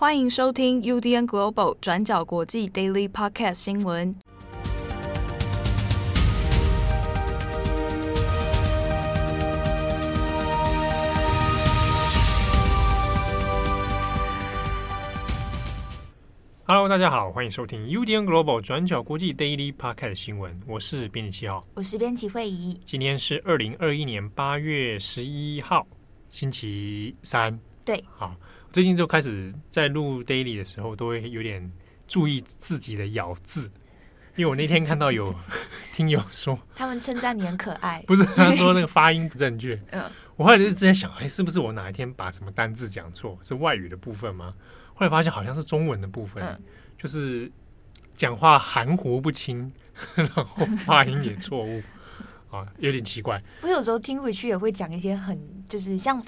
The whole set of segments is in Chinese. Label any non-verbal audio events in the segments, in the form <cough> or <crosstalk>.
欢迎收听 UDN Global 转角国际 Daily Podcast 新闻。Hello，大家好，欢迎收听 UDN Global 转角国际 Daily Podcast 新闻。我是编辑七号，我是编辑惠仪。今天是二零二一年八月十一号，星期三。对，好。最近就开始在录 daily 的时候，都会有点注意自己的咬字，因为我那天看到有 <laughs> 听友说，他们称赞你很可爱，不是他说那个发音不正确。<laughs> 嗯，我后来就一直在想，哎，是不是我哪一天把什么单字讲错，是外语的部分吗？后来发现好像是中文的部分，嗯、就是讲话含糊不清，<laughs> 然后发音也错误，啊，有点奇怪。我有时候听回去也会讲一些很，就是像。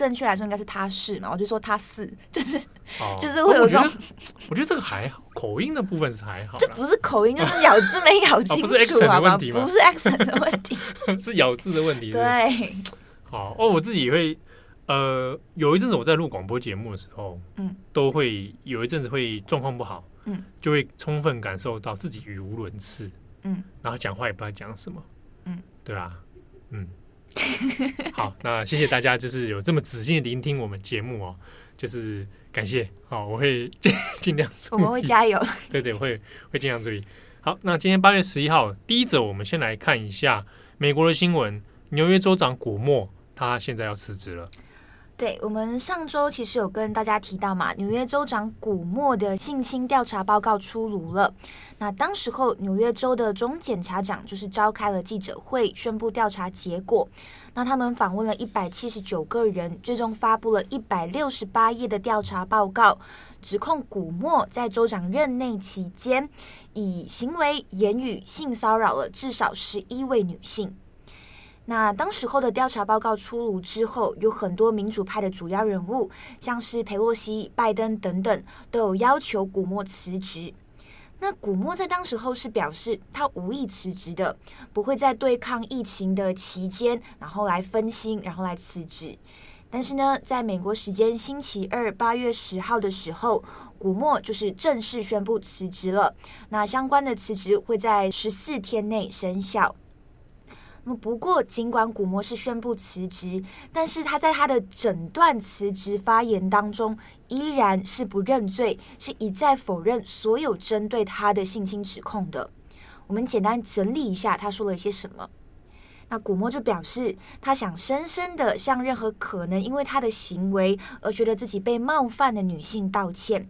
正确来说应该是他是嘛，我就说他是，就是、哦、<laughs> 就是会有这种我，我觉得这个还好，口音的部分是还好，这不是口音，就是咬字没咬清楚，不是 accent 的问题吗？不是 accent 的问题，<laughs> 是咬字的问题。对，好哦，我自己也会呃，有一阵子我在录广播节目的时候，嗯，都会有一阵子会状况不好，嗯，就会充分感受到自己语无伦次，嗯，然后讲话也不知道讲什么，嗯，对吧？嗯。<laughs> 好，那谢谢大家，就是有这么仔细的聆听我们节目哦，就是感谢。好，我会尽尽量注意，我们会加油。<laughs> 对对，会会尽量注意。好，那今天八月十一号，第一则我们先来看一下美国的新闻。纽约州长古默他现在要辞职了。对，我们上周其实有跟大家提到嘛，纽约州长古默的性侵调查报告出炉了。那当时候纽约州的总检察长就是召开了记者会，宣布调查结果。那他们访问了一百七十九个人，最终发布了一百六十八页的调查报告，指控古默在州长任内期间，以行为、言语性骚扰了至少十一位女性。那当时候的调查报告出炉之后，有很多民主派的主要人物，像是佩洛西、拜登等等，都有要求古默辞职。那古默在当时候是表示他无意辞职的，不会在对抗疫情的期间，然后来分心，然后来辞职。但是呢，在美国时间星期二八月十号的时候，古默就是正式宣布辞职了。那相关的辞职会在十四天内生效。不过，尽管古默是宣布辞职，但是他在他的整段辞职发言当中，依然是不认罪，是一再否认所有针对他的性侵指控的。我们简单整理一下，他说了一些什么。那古默就表示，他想深深的向任何可能因为他的行为而觉得自己被冒犯的女性道歉。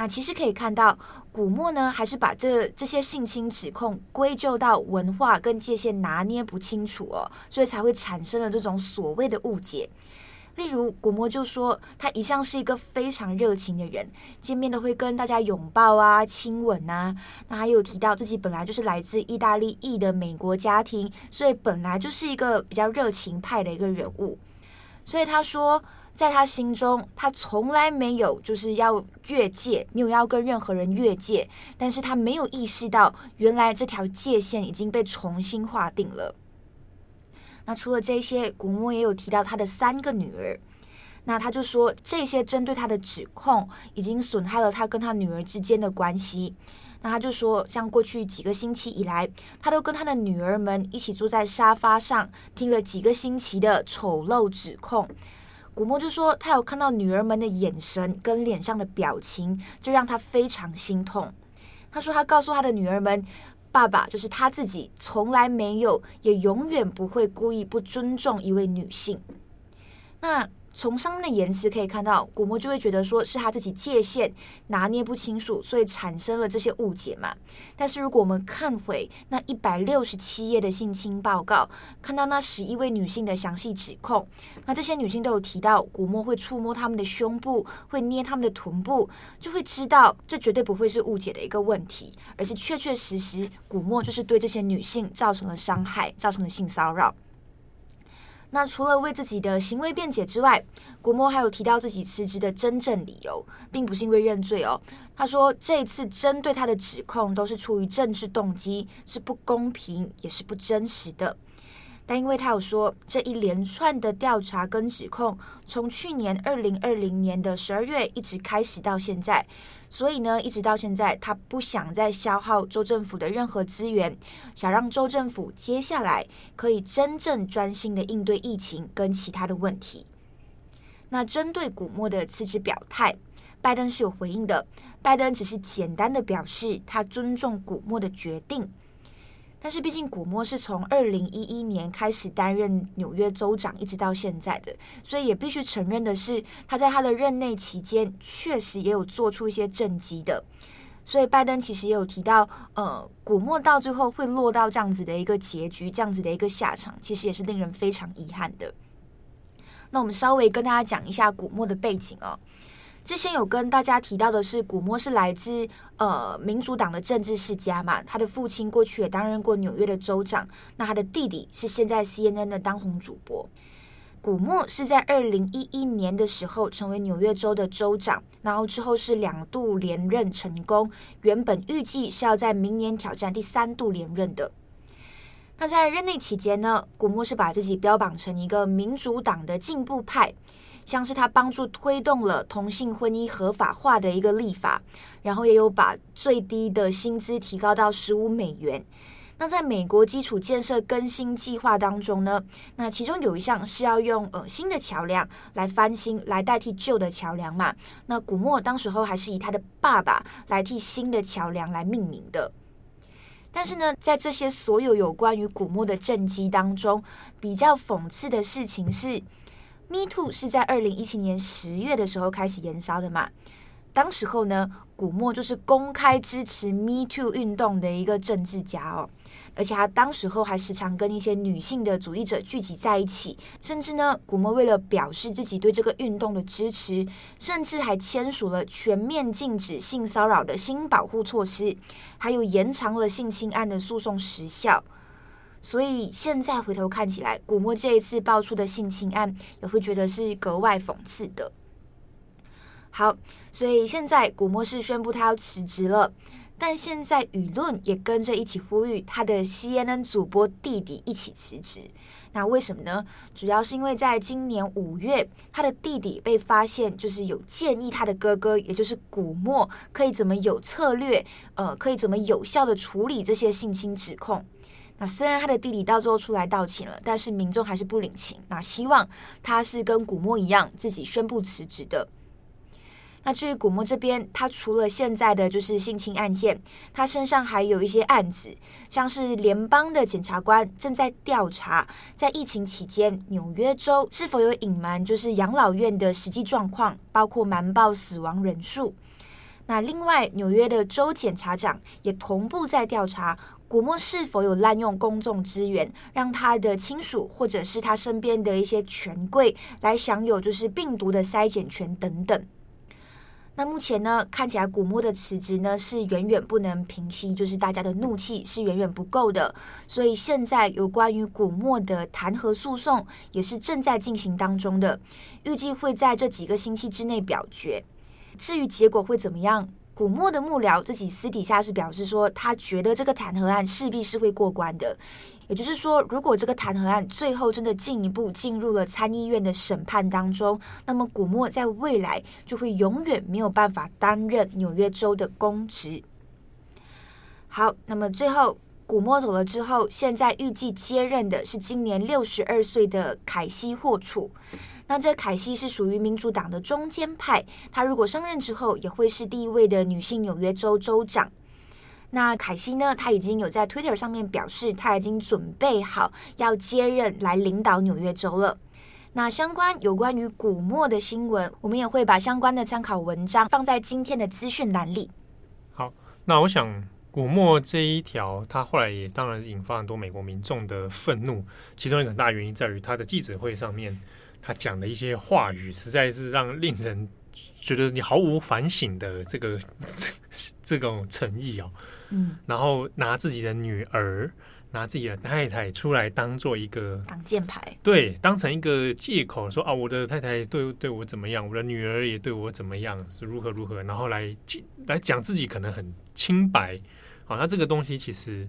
那其实可以看到，古默呢还是把这这些性侵指控归咎到文化跟界限拿捏不清楚哦，所以才会产生了这种所谓的误解。例如，古默就说他一向是一个非常热情的人，见面都会跟大家拥抱啊、亲吻呐。那还有提到自己本来就是来自意大利裔的美国家庭，所以本来就是一个比较热情派的一个人物。所以他说。在他心中，他从来没有就是要越界，没有要跟任何人越界，但是他没有意识到，原来这条界限已经被重新划定了。那除了这些，古默也有提到他的三个女儿，那他就说这些针对他的指控已经损害了他跟他女儿之间的关系。那他就说，像过去几个星期以来，他都跟他的女儿们一起坐在沙发上，听了几个星期的丑陋指控。古默就说，他有看到女儿们的眼神跟脸上的表情，就让他非常心痛。他说，他告诉他的女儿们，爸爸就是他自己，从来没有，也永远不会故意不尊重一位女性。那。从上面的言辞可以看到，古默就会觉得说是他自己界限拿捏不清楚，所以产生了这些误解嘛。但是如果我们看回那一百六十七页的性侵报告，看到那十一位女性的详细指控，那这些女性都有提到古默会触摸她们的胸部，会捏她们的臀部，就会知道这绝对不会是误解的一个问题，而是确确实实古默就是对这些女性造成了伤害，造成了性骚扰。那除了为自己的行为辩解之外，古默还有提到自己辞职的真正理由，并不是因为认罪哦。他说这次针对他的指控都是出于政治动机，是不公平也是不真实的。但因为他有说这一连串的调查跟指控，从去年二零二零年的十二月一直开始到现在，所以呢，一直到现在，他不想再消耗州政府的任何资源，想让州政府接下来可以真正专心的应对疫情跟其他的问题。那针对古默的辞职表态，拜登是有回应的，拜登只是简单的表示他尊重古默的决定。但是毕竟古默是从二零一一年开始担任纽约州长，一直到现在的，所以也必须承认的是，他在他的任内期间确实也有做出一些政绩的。所以拜登其实也有提到，呃，古默到最后会落到这样子的一个结局，这样子的一个下场，其实也是令人非常遗憾的。那我们稍微跟大家讲一下古默的背景哦。之前有跟大家提到的是，古默是来自呃民主党的政治世家嘛，他的父亲过去也担任过纽约的州长，那他的弟弟是现在 CNN 的当红主播。古默是在二零一一年的时候成为纽约州的州长，然后之后是两度连任成功，原本预计是要在明年挑战第三度连任的。那在任内期间呢，古默是把自己标榜成一个民主党的进步派。像是他帮助推动了同性婚姻合法化的一个立法，然后也有把最低的薪资提高到十五美元。那在美国基础建设更新计划当中呢，那其中有一项是要用呃新的桥梁来翻新，来代替旧的桥梁嘛。那古默当时候还是以他的爸爸来替新的桥梁来命名的。但是呢，在这些所有有关于古默的政绩当中，比较讽刺的事情是。Me Too 是在二零一七年十月的时候开始延烧的嘛？当时候呢，古默就是公开支持 Me Too 运动的一个政治家哦，而且他当时候还时常跟一些女性的主义者聚集在一起，甚至呢，古默为了表示自己对这个运动的支持，甚至还签署了全面禁止性骚扰的新保护措施，还有延长了性侵案的诉讼时效。所以现在回头看起来，古默这一次爆出的性侵案，也会觉得是格外讽刺的。好，所以现在古默是宣布他要辞职了，但现在舆论也跟着一起呼吁他的 CNN 主播弟弟一起辞职。那为什么呢？主要是因为在今年五月，他的弟弟被发现就是有建议他的哥哥，也就是古默，可以怎么有策略，呃，可以怎么有效的处理这些性侵指控。那虽然他的弟弟到最后出来道歉了，但是民众还是不领情。那希望他是跟古默一样，自己宣布辞职的。那至于古默这边，他除了现在的就是性侵案件，他身上还有一些案子，像是联邦的检察官正在调查，在疫情期间纽约州是否有隐瞒就是养老院的实际状况，包括瞒报死亡人数。那另外，纽约的州检察长也同步在调查。古默是否有滥用公众资源，让他的亲属或者是他身边的一些权贵来享有就是病毒的筛检权等等？那目前呢，看起来古默的辞职呢是远远不能平息，就是大家的怒气是远远不够的。所以现在有关于古默的弹劾诉讼也是正在进行当中的，预计会在这几个星期之内表决。至于结果会怎么样？古默的幕僚自己私底下是表示说，他觉得这个弹劾案势必是会过关的。也就是说，如果这个弹劾案最后真的进一步进入了参议院的审判当中，那么古默在未来就会永远没有办法担任纽约州的公职。好，那么最后古默走了之后，现在预计接任的是今年六十二岁的凯西霍楚。那这凯西是属于民主党的中间派，她如果上任之后，也会是第一位的女性纽约州州长。那凯西呢，他已经有在 Twitter 上面表示，他已经准备好要接任来领导纽约州了。那相关有关于古默的新闻，我们也会把相关的参考文章放在今天的资讯栏里。好，那我想古默这一条，他后来也当然引发很多美国民众的愤怒，其中一个很大原因在于他的记者会上面。他讲的一些话语，实在是让令人觉得你毫无反省的这个这 <laughs> 这种诚意哦。嗯，然后拿自己的女儿、拿自己的太太出来当做一个挡箭牌，对，当成一个借口说啊，我的太太对对我怎么样，我的女儿也对我怎么样，是如何如何，然后来来讲自己可能很清白。好，那这个东西其实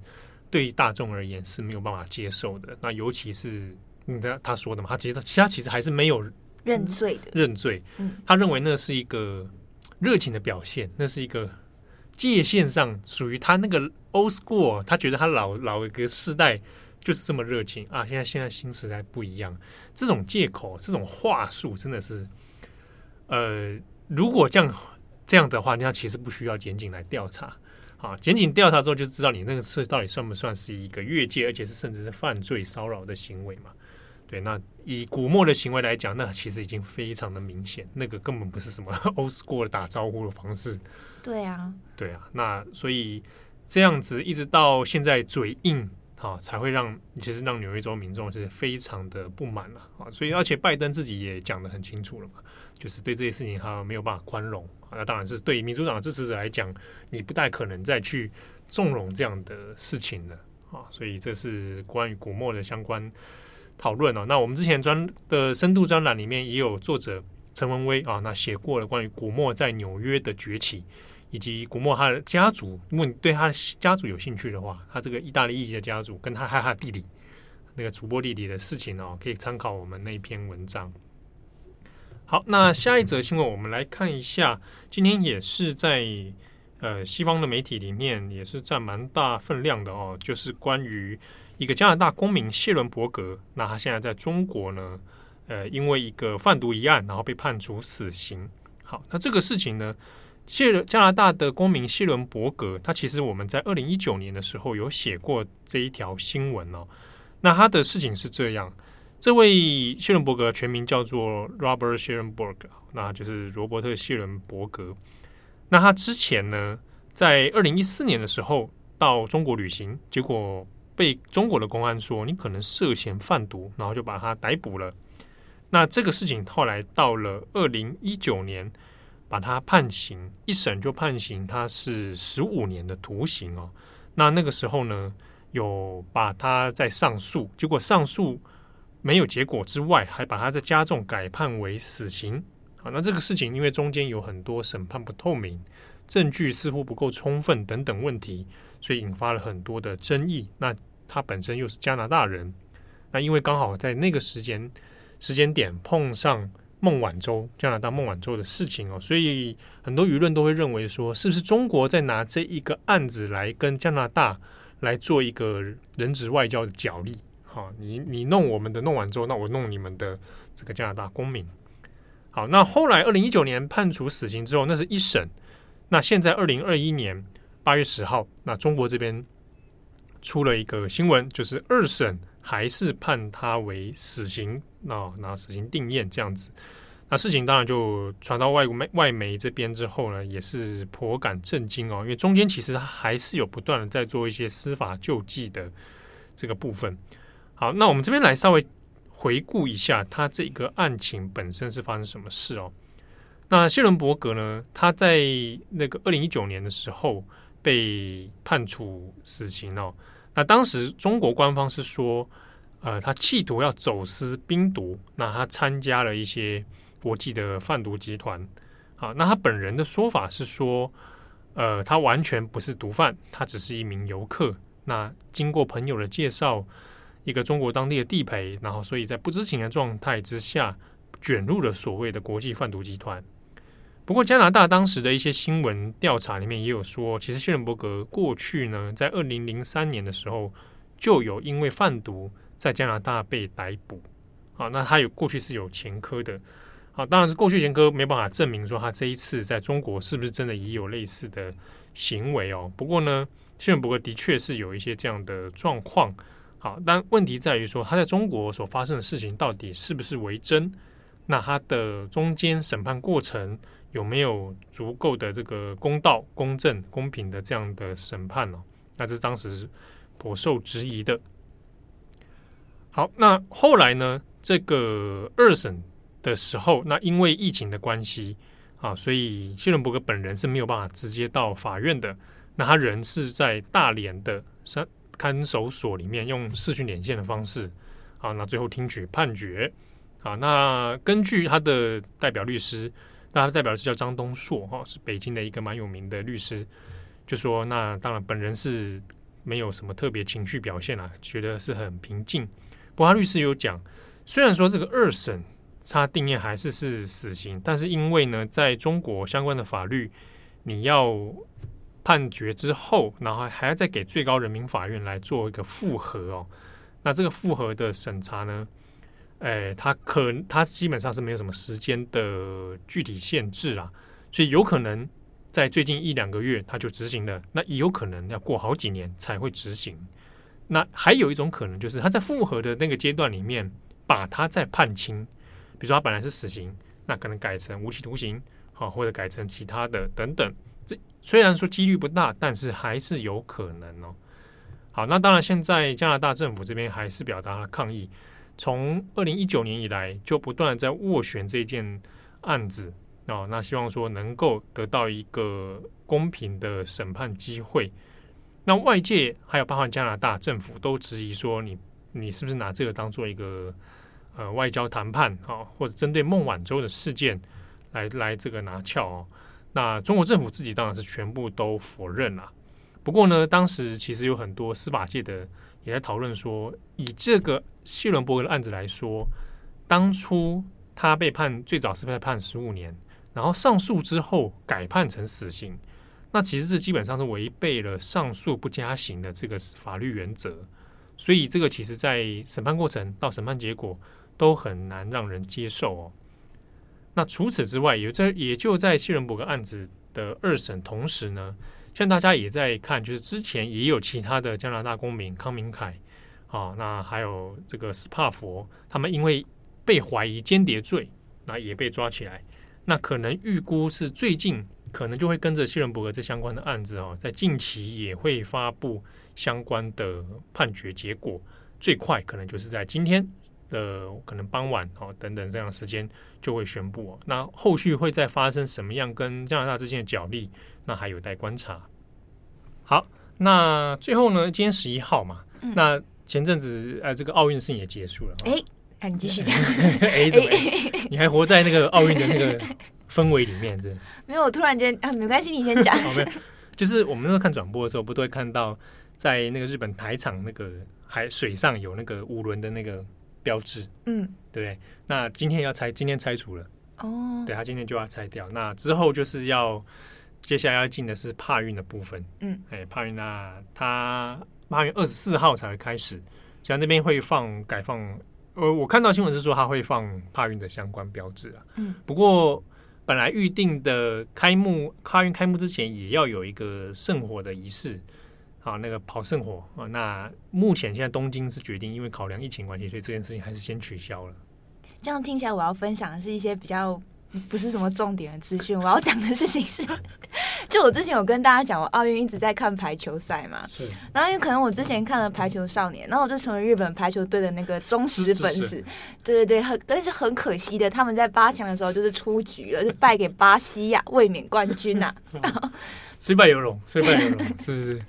对大众而言是没有办法接受的。那尤其是你的他说的嘛，他其实他其实还是没有认罪的，认罪。嗯他认为那是一个热情的表现，那是一个界限上属于他那个 old school，他觉得他老老一个世代就是这么热情啊。现在现在新时代不一样，这种借口、这种话术真的是，呃，如果这样这样的话，那其实不需要检警来调查。啊，检警调查之后就知道你那个事到底算不算是一个越界，而且是甚至是犯罪骚扰的行为嘛？对，那以古默的行为来讲，那其实已经非常的明显，那个根本不是什么 <laughs> old school 打招呼的方式。对啊，对啊，那所以这样子一直到现在嘴硬，啊，才会让其实让纽约州民众是非常的不满了啊。所以而且拜登自己也讲的很清楚了嘛。就是对这些事情他没有办法宽容啊，那当然是对民主党的支持者来讲，你不太可能再去纵容这样的事情了啊。所以这是关于古默的相关讨论哦。那我们之前专的深度专栏里面也有作者陈文威啊，那写过了关于古默在纽约的崛起，以及古默他的家族。如果你对他的家族有兴趣的话，他这个意大利裔的家族跟他还有他弟弟那个主播弟弟的事情哦，可以参考我们那一篇文章。好，那下一则新闻，我们来看一下。今天也是在呃西方的媒体里面，也是占蛮大分量的哦。就是关于一个加拿大公民谢伦伯格，那他现在在中国呢，呃，因为一个贩毒一案，然后被判处死刑。好，那这个事情呢，谢加拿大的公民谢伦伯格，他其实我们在二零一九年的时候有写过这一条新闻哦。那他的事情是这样。这位谢伦伯格全名叫做 Robert s h e r e n b e r g 那就是罗伯特谢伦伯格。那他之前呢，在二零一四年的时候到中国旅行，结果被中国的公安说你可能涉嫌贩毒，然后就把他逮捕了。那这个事情后来到了二零一九年，把他判刑，一审就判刑他是十五年的徒刑哦。那那个时候呢，有把他再上诉，结果上诉。没有结果之外，还把他在加重改判为死刑。好，那这个事情因为中间有很多审判不透明、证据似乎不够充分等等问题，所以引发了很多的争议。那他本身又是加拿大人，那因为刚好在那个时间时间点碰上孟晚舟加拿大孟晚舟的事情哦，所以很多舆论都会认为说，是不是中国在拿这一个案子来跟加拿大来做一个人质外交的角力？好，你你弄我们的弄完之后，那我弄你们的这个加拿大公民。好，那后来二零一九年判处死刑之后，那是一审。那现在二零二一年八月十号，那中国这边出了一个新闻，就是二审还是判他为死刑，那那死刑定谳这样子。那事情当然就传到外媒外媒这边之后呢，也是颇感震惊哦，因为中间其实还是有不断的在做一些司法救济的这个部分。好，那我们这边来稍微回顾一下他这个案情本身是发生什么事哦。那谢伦伯格呢，他在那个二零一九年的时候被判处死刑哦。那当时中国官方是说，呃，他企图要走私冰毒，那他参加了一些国际的贩毒集团。好，那他本人的说法是说，呃，他完全不是毒贩，他只是一名游客。那经过朋友的介绍。一个中国当地的地陪，然后所以在不知情的状态之下卷入了所谓的国际贩毒集团。不过，加拿大当时的一些新闻调查里面也有说，其实谢伦伯格过去呢，在二零零三年的时候就有因为贩毒在加拿大被逮捕。啊，那他有过去是有前科的。啊，当然是过去前科没办法证明说他这一次在中国是不是真的也有类似的行为哦。不过呢，谢伦伯格的确是有一些这样的状况。好，但问题在于说，他在中国所发生的事情到底是不是为真？那他的中间审判过程有没有足够的这个公道、公正、公平的这样的审判呢？那这是当时颇受质疑的。好，那后来呢？这个二审的时候，那因为疫情的关系啊，所以谢伦伯格本人是没有办法直接到法院的。那他人是在大连的三。看守所里面用视讯连线的方式，啊，那最后听取判决，啊，那根据他的代表律师，那他代表的是叫张东硕，哈，是北京的一个蛮有名的律师，就说，那当然本人是没有什么特别情绪表现啊，觉得是很平静。不过他律师有讲，虽然说这个二审他定谳还是是死刑，但是因为呢，在中国相关的法律，你要判决之后，然后还要再给最高人民法院来做一个复核哦。那这个复核的审查呢，哎，他可他基本上是没有什么时间的具体限制啦，所以有可能。在最近一两个月，他就执行了。那也有可能要过好几年才会执行。那还有一种可能，就是他在复核的那个阶段里面，把他再判轻。比如说他本来是死刑，那可能改成无期徒刑，好，或者改成其他的等等。这虽然说几率不大，但是还是有可能哦。好，那当然，现在加拿大政府这边还是表达了抗议。从二零一九年以来，就不断的在斡旋这件案子。哦，那希望说能够得到一个公平的审判机会。那外界还有包括加拿大政府都质疑说你，你是不是拿这个当做一个呃外交谈判啊，或者针对孟晚舟的事件来来这个拿翘哦？那中国政府自己当然是全部都否认了。不过呢，当时其实有很多司法界的也在讨论说，以这个希伦伯格的案子来说，当初他被判最早是被判十五年。然后上诉之后改判成死刑，那其实是基本上是违背了上诉不加刑的这个法律原则，所以这个其实在审判过程到审判结果都很难让人接受哦。那除此之外，也在也就在希伦伯格案子的二审同时呢，像大家也在看，就是之前也有其他的加拿大公民康明凯啊，那还有这个斯帕佛，他们因为被怀疑间谍罪，那也被抓起来。那可能预估是最近可能就会跟着希伦伯格这相关的案子哦，在近期也会发布相关的判决结果，最快可能就是在今天的可能傍晚哦等等这样的时间就会宣布哦。那后续会再发生什么样跟加拿大之间的角力，那还有待观察。好，那最后呢，今天十一号嘛，嗯、那前阵子呃这个奥运事情也结束了，哎。那、啊、你继续讲。<laughs> 哎，怎么？<laughs> 你还活在那个奥运的那个氛围里面，是？没有，我突然间啊，没关系，你先讲。<laughs> 就是我们那时候看转播的时候，不都会看到在那个日本台场那个海水上有那个五轮的那个标志，嗯，对不对？那今天要拆，今天拆除了。哦。对，他今天就要拆掉。那之后就是要接下来要进的是帕运的部分。嗯。哎，帕运那他帕运二十四号才会开始，像那边会放改放。呃，我看到新闻是说他会放帕运的相关标志啊。嗯。不过本来预定的开幕，帕运开幕之前也要有一个圣火的仪式，啊，那个跑圣火啊。那目前现在东京是决定，因为考量疫情关系，所以这件事情还是先取消了。这样听起来，我要分享的是一些比较。不是什么重点的资讯，我要讲的事情是，<laughs> 就我之前有跟大家讲，我奥运一直在看排球赛嘛，是。然后因为可能我之前看了《排球少年》，然后我就成为日本排球队的那个忠实粉丝。对对对，很但是很可惜的，他们在八强的时候就是出局了，就败给巴西呀、啊，卫冕冠军呐、啊。<laughs> 虽败犹荣，虽败犹荣，<laughs> 是不是？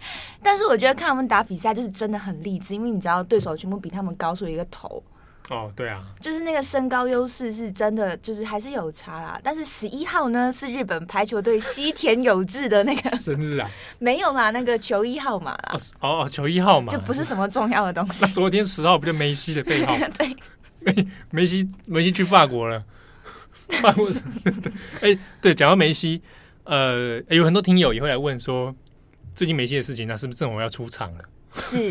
但是我觉得看他们打比赛就是真的很励志，因为你知道对手全部比他们高出一个头。哦，对啊，就是那个身高优势是真的，就是还是有差啦。但是十一号呢，是日本排球队西田有志的那个 <laughs> 生日啊，没有嘛，那个球衣号码哦哦，球衣号码就不是什么重要的东西。那昨天十号不就梅西的背号？<laughs> 对，梅梅西梅西去法国了，法国 <laughs> 哎，对，讲到梅西，呃，有很多听友也会来问说，最近梅西的事情，那是不是正好要出场了？是。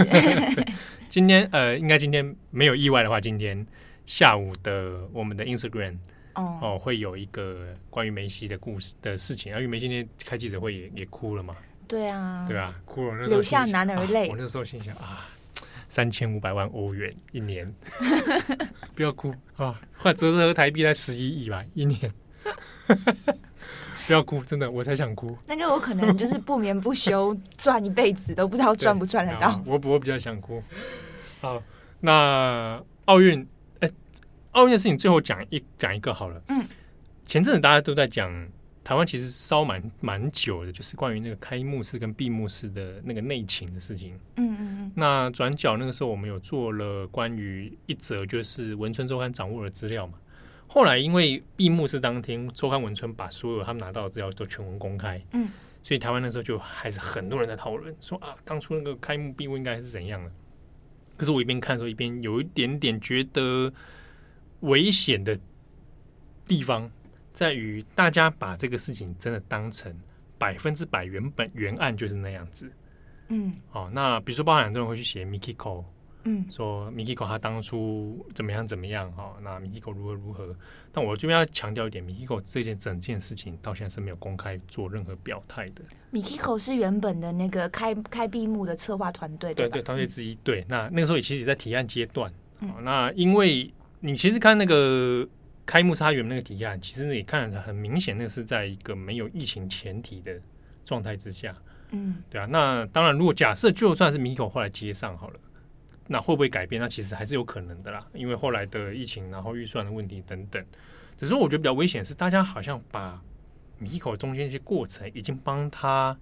<laughs> 今天呃，应该今天没有意外的话，今天下午的我们的 Instagram 哦，哦会有一个关于梅西的故事的事情。因为梅西今天开记者会也也哭了嘛，对啊，对啊，哭了，那流下男儿泪。我那时候心想啊，三千五百万欧元一年，<laughs> 不要哭啊，换折合台币才十一亿吧一年。<laughs> 不要哭，真的，我才想哭。那个我可能就是不眠不休赚一辈子，都不知道赚不赚得到。我我比较想哭。好，那奥运，哎、欸，奥运的事情最后讲一讲一个好了。嗯，前阵子大家都在讲台湾其实烧蛮蛮久的，就是关于那个开幕式跟闭幕式的那个内情的事情。嗯嗯嗯。那转角那个时候我们有做了关于一则就是文春周刊掌握的资料嘛。后来因为闭幕式当天，周刊文春把所有他们拿到的资料都全文公开，嗯，所以台湾那时候就还是很多人在讨论说啊，当初那个开幕闭幕应该是怎样的。可是我一边看的时候，一边有一点点觉得危险的地方，在于大家把这个事情真的当成百分之百原本原案就是那样子。嗯，哦，那比如说，包含很多人会去写 Mikiko。嗯，说 Mikiko 他当初怎么样怎么样哈？那 Mikiko 如何如何？但我这边要强调一点，Mikiko 这件整件事情到现在是没有公开做任何表态的。Mikiko 是原本的那个开开闭幕的策划团队，对对，团队之一。对，那那个时候也其实也在提案阶段。嗯，那因为你其实看那个开幕是他原本那个提案，其实你看很明显，那个是在一个没有疫情前提的状态之下。嗯，对啊。那当然，如果假设就算是 Mikiko 后来接上好了。那会不会改变？那其实还是有可能的啦，因为后来的疫情，然后预算的问题等等。只是我觉得比较危险是，大家好像把 Mikiko 中间一些过程已经帮他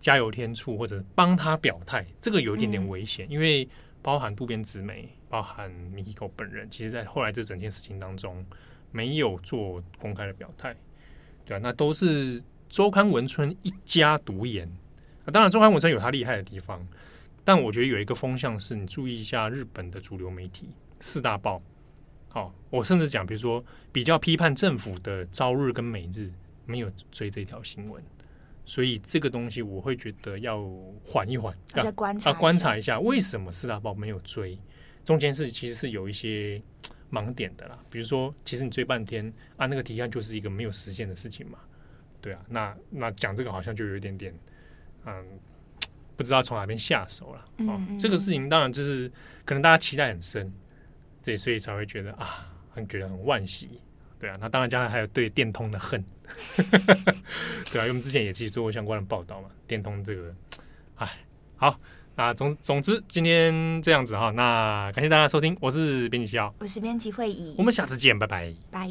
加油添醋，或者帮他表态，这个有一点点危险。嗯、因为包含渡边直美，包含 Mikiko 本人，其实在后来这整件事情当中没有做公开的表态，对啊，那都是周刊文春一家独言。当然，周刊文春有他厉害的地方。但我觉得有一个风向是，你注意一下日本的主流媒体四大报。好，我甚至讲，比如说比较批判政府的朝日跟每日没有追这条新闻，所以这个东西我会觉得要缓一缓，要观察，要观察一下为什么四大报没有追，中间是其实是有一些盲点的啦。比如说，其实你追半天啊，那个提案就是一个没有实现的事情嘛，对啊，那那讲这个好像就有一点点，嗯。不知道从哪边下手了，嗯，嗯，哦，这个事情当然就是可能大家期待很深，对，所以才会觉得啊，很觉得很惋惜，对啊，那当然加上还有对电通的恨，<laughs> 对啊，因为我们之前也其实做过相关的报道嘛，电通这个，哎，好，那总总之今天这样子哈，那感谢大家收听，我是编辑七号，我是编辑会议，我们下次见，拜拜，拜。